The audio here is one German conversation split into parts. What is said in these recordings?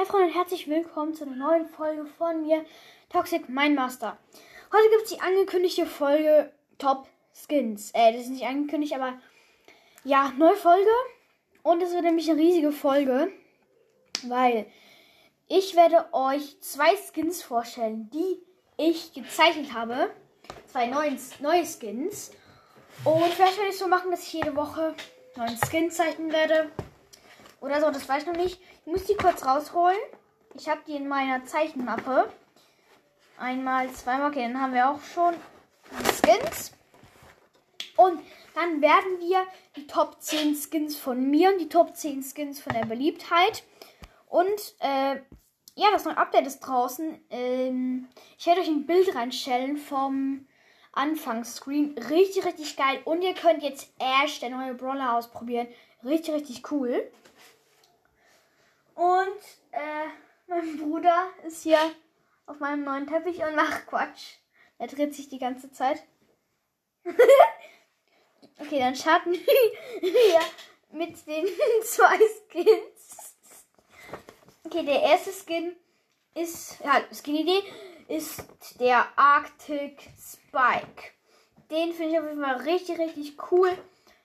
Hi Freunde und herzlich willkommen zu einer neuen Folge von mir, Toxic Mindmaster. Heute gibt es die angekündigte Folge Top Skins. Äh, das ist nicht angekündigt, aber ja, neue Folge. Und es wird nämlich eine riesige Folge, weil ich werde euch zwei Skins vorstellen, die ich gezeichnet habe. Zwei neuen, neue Skins. Und vielleicht werde ich so machen, dass ich jede Woche neuen Skin zeichnen werde. Oder so, das weiß ich noch nicht. Ich muss die kurz rausholen. Ich habe die in meiner Zeichenmappe. Einmal, zweimal. Okay, dann haben wir auch schon die Skins. Und dann werden wir die Top 10 Skins von mir und die Top 10 Skins von der Beliebtheit. Und äh, ja, das neue Update ist draußen. Ähm, ich werde euch ein Bild reinstellen vom Anfangsscreen. Richtig, richtig geil. Und ihr könnt jetzt Ash, der neue Brawler, ausprobieren. Richtig, richtig cool. Und äh, mein Bruder ist hier auf meinem neuen Teppich und macht Quatsch. Er dreht sich die ganze Zeit. okay, dann starten wir mit den zwei Skins. Okay, der erste Skin ist, ja, Skin-Idee ist der Arctic Spike. Den finde ich auf jeden Fall richtig, richtig cool.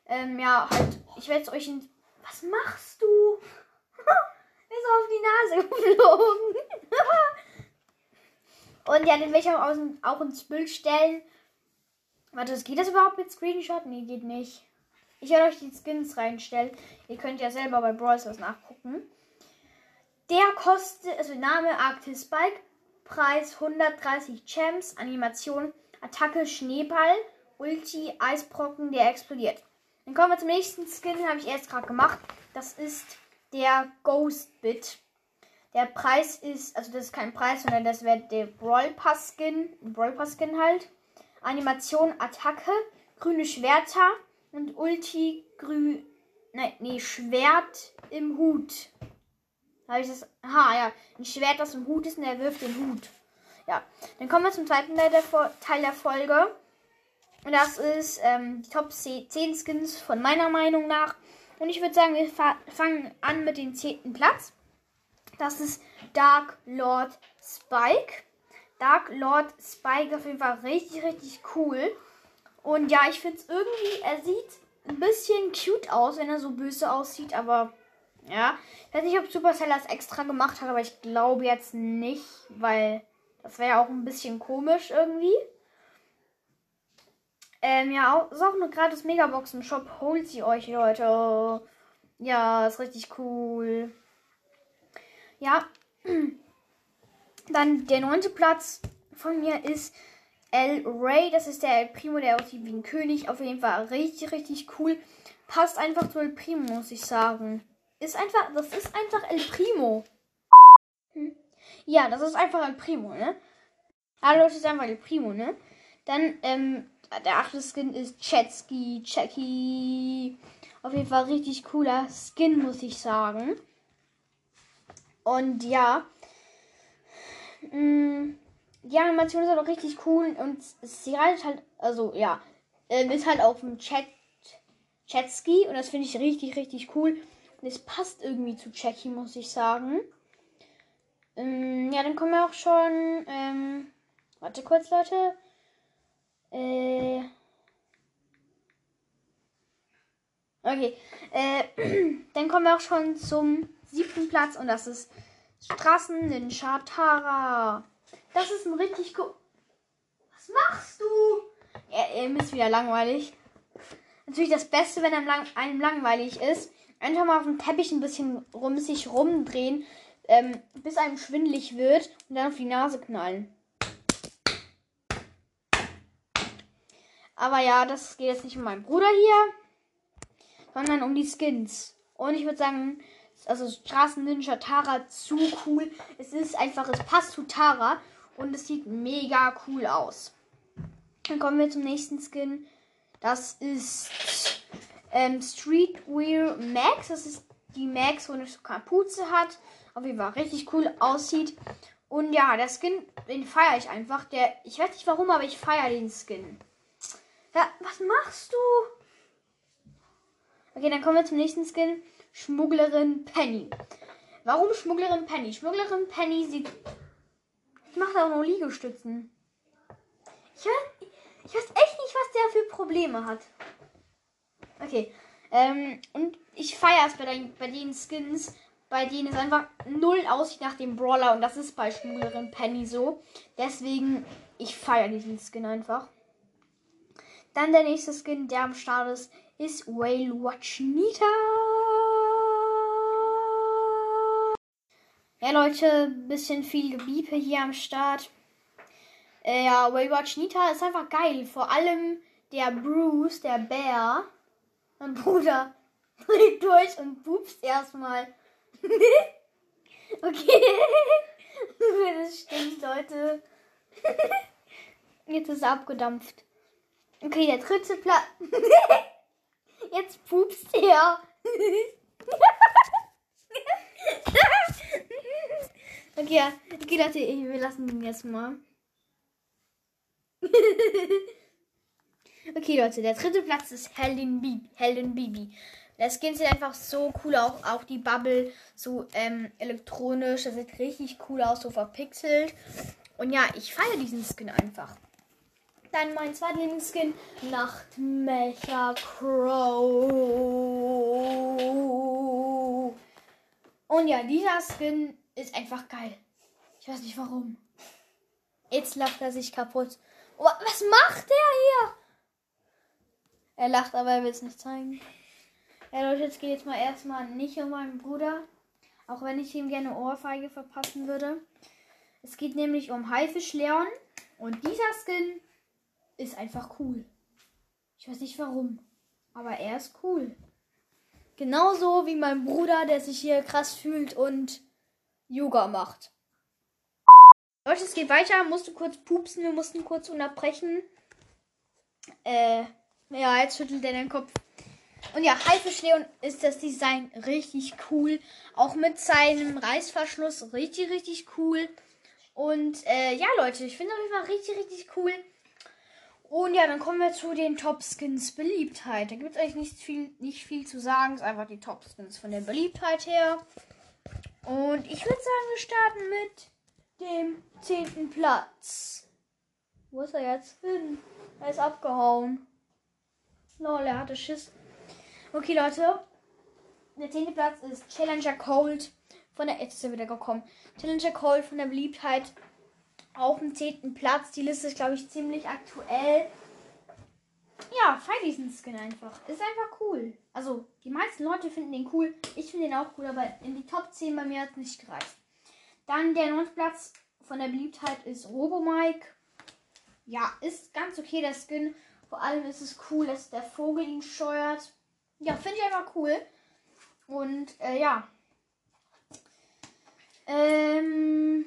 Ähm, ja, halt, ich werde es euch in. Was machst du? Ist auf die Nase geflogen. Und ja, den werde ich auch ins Bild stellen. Warte, geht das überhaupt mit Screenshot? Nee, geht nicht. Ich werde euch die Skins reinstellen. Ihr könnt ja selber bei Brawl was nachgucken. Der kostet, also Name Arctis Spike, Preis 130 Champs, Animation, Attacke Schneeball, Ulti, Eisbrocken, der explodiert. Dann kommen wir zum nächsten Skin, habe ich erst gerade gemacht. Das ist der Ghost Bit. Der Preis ist, also das ist kein Preis, sondern das wäre der Brawl Pass Skin. Brawl Pass Skin halt. Animation, Attacke, grüne Schwerter und Ulti, grün, nein, nee, Schwert im Hut. Habe ich das, aha, ja, ein Schwert, das im Hut ist und er wirft den Hut. Ja, dann kommen wir zum zweiten Teil der, Teil der Folge. Und das ist ähm, die Top 10 Skins von meiner Meinung nach. Und ich würde sagen, wir fangen an mit dem zehnten Platz. Das ist Dark Lord Spike. Dark Lord Spike auf jeden Fall richtig, richtig cool. Und ja, ich finde es irgendwie, er sieht ein bisschen cute aus, wenn er so böse aussieht, aber ja. Ich weiß nicht, ob Supercell das extra gemacht hat, aber ich glaube jetzt nicht, weil das wäre ja auch ein bisschen komisch irgendwie. Ähm, ja, ist auch eine gratis Megabox im Shop. Holt sie euch, Leute. Ja, ist richtig cool. Ja. Dann der neunte Platz von mir ist El Ray. Das ist der El Primo, der aussieht wie ein König. Auf jeden Fall richtig, richtig cool. Passt einfach zu El Primo, muss ich sagen. Ist einfach, das ist einfach El Primo. Hm. Ja, das ist einfach El Primo, ne? Hallo, das ist einfach El Primo, ne? Dann, ähm, der achte Skin ist Chetski, Checky. Auf jeden Fall richtig cooler Skin, muss ich sagen. Und ja. Mh, mm, die Animation ist auch richtig cool und sie reitet halt, also ja, ähm, ist halt auf dem Chat, Chatski und das finde ich richtig, richtig cool. Und es passt irgendwie zu Checky, muss ich sagen. Ähm, ja, dann kommen wir auch schon. Ähm, warte kurz, Leute. Äh. Okay. Äh, dann kommen wir auch schon zum siebten Platz und das ist Straßen Ninja Tara. Das ist ein richtig cool. Was machst du? Er, er ist wieder langweilig. Natürlich das Beste, wenn einem, lang einem langweilig ist. Einfach mal auf dem Teppich ein bisschen rum sich rumdrehen, ähm, bis einem schwindelig wird und dann auf die Nase knallen. Aber ja, das geht jetzt nicht um meinen Bruder hier, sondern um die Skins. Und ich würde sagen, also Straßen Ninja Tara zu cool. Es ist einfach, es passt zu Tara und es sieht mega cool aus. Dann kommen wir zum nächsten Skin. Das ist ähm, Streetwear Max. Das ist die Max, wo eine Kapuze hat. Auf jeden Fall richtig cool aussieht. Und ja, der Skin, den feiere ich einfach. Der, ich weiß nicht warum, aber ich feiere den Skin. Ja, was machst du? Okay, dann kommen wir zum nächsten Skin. Schmugglerin Penny. Warum Schmugglerin Penny? Schmugglerin Penny sieht. Ich mache auch noch Liegestützen. Ich weiß, ich weiß echt nicht, was der für Probleme hat. Okay. Ähm, und ich feiere es bei, den, bei den Skins, bei denen es einfach null aussieht nach dem Brawler. Und das ist bei Schmugglerin Penny so. Deswegen, ich feiere diesen Skin einfach. Dann der nächste Skin, der am Start ist, ist Whale Watch Nita. Ja, Leute, bisschen viel Gebiepe hier am Start. Äh, ja, Whale Watch Nita ist einfach geil. Vor allem der Bruce, der Bär, mein Bruder, dreht durch und pupst erstmal. okay. das stimmt, Leute. Jetzt ist er abgedampft. Okay, der dritte Platz. Jetzt pupst er. okay. Okay, Leute, wir lassen ihn jetzt mal. okay, Leute, der dritte Platz ist Helen Bibi. Helen Bibi. Das Skin sieht einfach so cool aus. Auch die Bubble so ähm, elektronisch. Das sieht richtig cool aus, so verpixelt. Und ja, ich feiere diesen Skin einfach. Dann mein zweiter Lieblingsskin, Nachtmecher Crow. Und ja, dieser Skin ist einfach geil. Ich weiß nicht warum. Jetzt lacht er sich kaputt. Oh, was macht der hier? Er lacht, aber er will es nicht zeigen. Ja, Leute, jetzt geht jetzt mal erstmal nicht um meinen Bruder. Auch wenn ich ihm gerne Ohrfeige verpassen würde. Es geht nämlich um Haifisch Leon. Und dieser Skin ist einfach cool. Ich weiß nicht warum. Aber er ist cool. Genauso wie mein Bruder, der sich hier krass fühlt und Yoga macht. Leute, es geht weiter. Musste kurz pupsen. Wir mussten kurz unterbrechen. Äh, ja, jetzt schüttelt er den Kopf. Und ja, Haifisch Leon ist das Design richtig cool. Auch mit seinem Reißverschluss richtig, richtig cool. Und äh, ja, Leute, ich finde auf jeden Fall richtig, richtig cool. Und ja, dann kommen wir zu den Top Skins Beliebtheit. Da gibt es eigentlich nicht viel, nicht viel zu sagen. Es ist einfach die Top Skins von der Beliebtheit her. Und ich würde sagen, wir starten mit dem zehnten Platz. Wo ist er jetzt hin? Er ist abgehauen. Lol, er hatte Schiss. Okay, Leute. Der zehnte Platz ist Challenger Cold von der. Jetzt ist er wieder gekommen. Challenger Cold von der Beliebtheit auf dem zehnten Platz. Die Liste ist, glaube ich, ziemlich aktuell. Ja, feier diesen Skin einfach. Ist einfach cool. Also, die meisten Leute finden den cool. Ich finde den auch cool, aber in die Top 10 bei mir hat es nicht gereicht. Dann der neunte Platz von der Beliebtheit ist Robomike. Ja, ist ganz okay der Skin. Vor allem ist es cool, dass der Vogel ihn steuert. Ja, finde ich einfach cool. Und äh, ja. Ähm,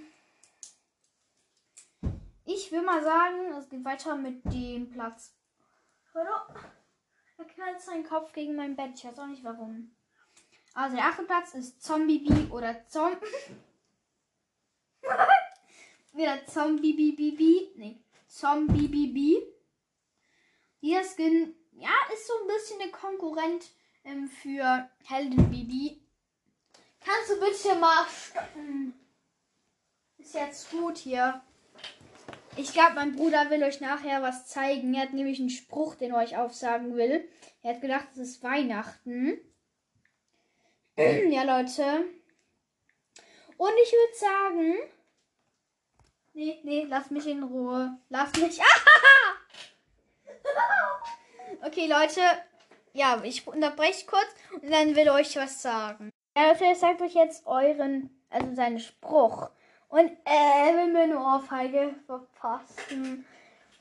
ich will mal sagen, es geht weiter mit dem Platz. Oder? Er knallt seinen Kopf gegen mein Bett. Ich weiß auch nicht warum. Also der achte Platz ist Zombie B oder Zom. Wieder Zombie B B B. Nee. Zombie B B. Dieser Skin ja, ist so ein bisschen der Konkurrent ähm, für Helden Bibi. Kannst du bitte mal stoppen? Ist jetzt gut hier. Ich glaube, mein Bruder will euch nachher was zeigen. Er hat nämlich einen Spruch, den er euch aufsagen will. Er hat gedacht, es ist Weihnachten. ja, Leute. Und ich würde sagen. Nee, nee, lass mich in Ruhe. Lass mich. Okay, Leute. Ja, ich unterbreche kurz und dann will euch was sagen. Ja, Leute, ich euch jetzt euren, also seinen Spruch. Und er will mir eine Ohrfeige verpassen.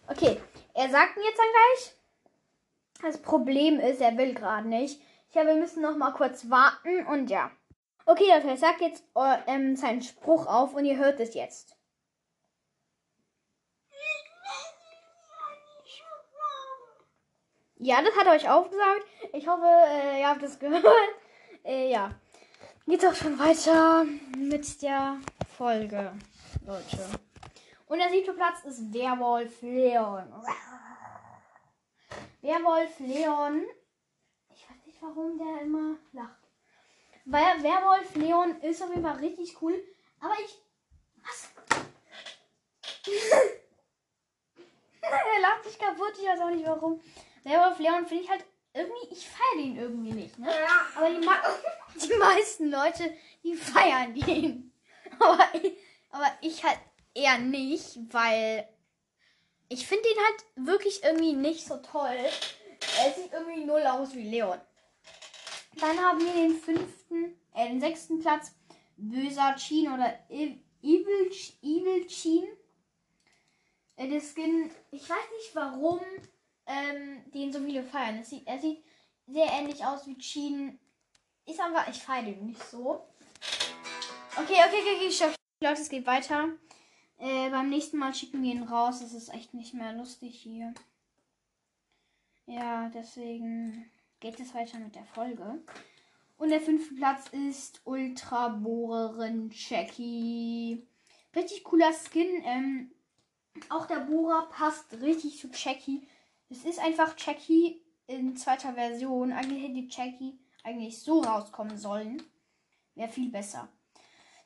Okay, er sagt ihn jetzt dann gleich. Das Problem ist, er will gerade nicht. Ich glaube, wir müssen noch mal kurz warten und ja. Okay, Leute, ich sag jetzt ähm, seinen Spruch auf und ihr hört es jetzt. Ja, das hat er euch aufgesagt. Ich hoffe, äh, ihr habt es gehört. Äh, ja. Geht auch schon weiter mit der Folge, Leute. Und der siebte Platz ist Werwolf Leon. Werwolf Leon. Ich weiß nicht, warum der immer lacht. Weil Werwolf Leon ist auf jeden Fall richtig cool. Aber ich. Was? er lacht sich kaputt, ich weiß auch nicht warum. Werwolf Leon finde ich halt irgendwie, ich feiere den irgendwie nicht, ne? Aber die, die meisten Leute, die feiern den. Aber ich, aber ich halt eher nicht, weil ich finde den halt wirklich irgendwie nicht so toll. Er sieht irgendwie null aus wie Leon. Dann haben wir den fünften, äh, den sechsten Platz. Böser Chin oder Evil, Evil Chin. Äh, der Skin, ich weiß nicht warum ähm, den so viele feiern. Sieht, er sieht sehr ähnlich aus wie Chin. Ist einfach, ich feiere den nicht so. Okay, okay, okay, okay, stopp. Leute, es geht weiter. Äh, beim nächsten Mal schicken wir ihn raus. Es ist echt nicht mehr lustig hier. Ja, deswegen geht es weiter mit der Folge. Und der fünfte Platz ist Ultra Bohrerin Jackie. Richtig cooler Skin. Ähm, auch der Bohrer passt richtig zu Jackie. Es ist einfach Jackie in zweiter Version. Eigentlich hätte Jackie eigentlich so rauskommen sollen. Wäre viel besser.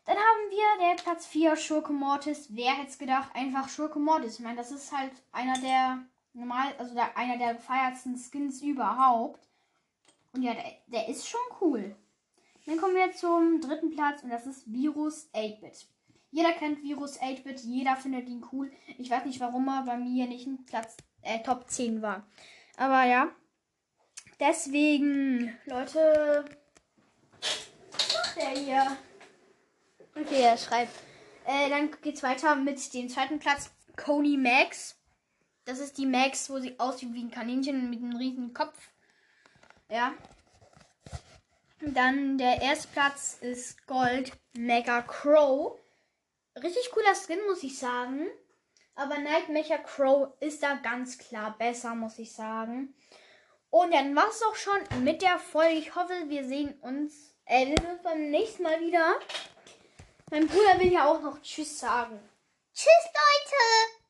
Dann haben wir der Platz 4 Schurke Mortis. Wer hätte es gedacht? Einfach Schurke Mortis. Ich meine, das ist halt einer der normal, also der, einer der gefeiertsten Skins überhaupt. Und ja, der, der ist schon cool. Dann kommen wir zum dritten Platz und das ist Virus 8-Bit. Jeder kennt Virus 8-Bit, jeder findet ihn cool. Ich weiß nicht, warum er bei mir nicht in Platz äh, Top 10 war. Aber ja. Deswegen, Leute. Was macht der hier? Okay, er schreibt. Äh, dann geht's weiter mit dem zweiten Platz. Coney Max. Das ist die Max, wo sie aussieht wie ein Kaninchen mit einem riesen Kopf. Ja. Dann der erste Platz ist Gold Mega Crow. Richtig cooler Skin, muss ich sagen. Aber Nightmecher Crow ist da ganz klar besser, muss ich sagen. Und dann war es auch schon mit der Folge. Ich hoffe, wir sehen uns, äh, wir sehen uns beim nächsten Mal wieder. Mein Bruder will ja auch noch Tschüss sagen. Tschüss, Leute!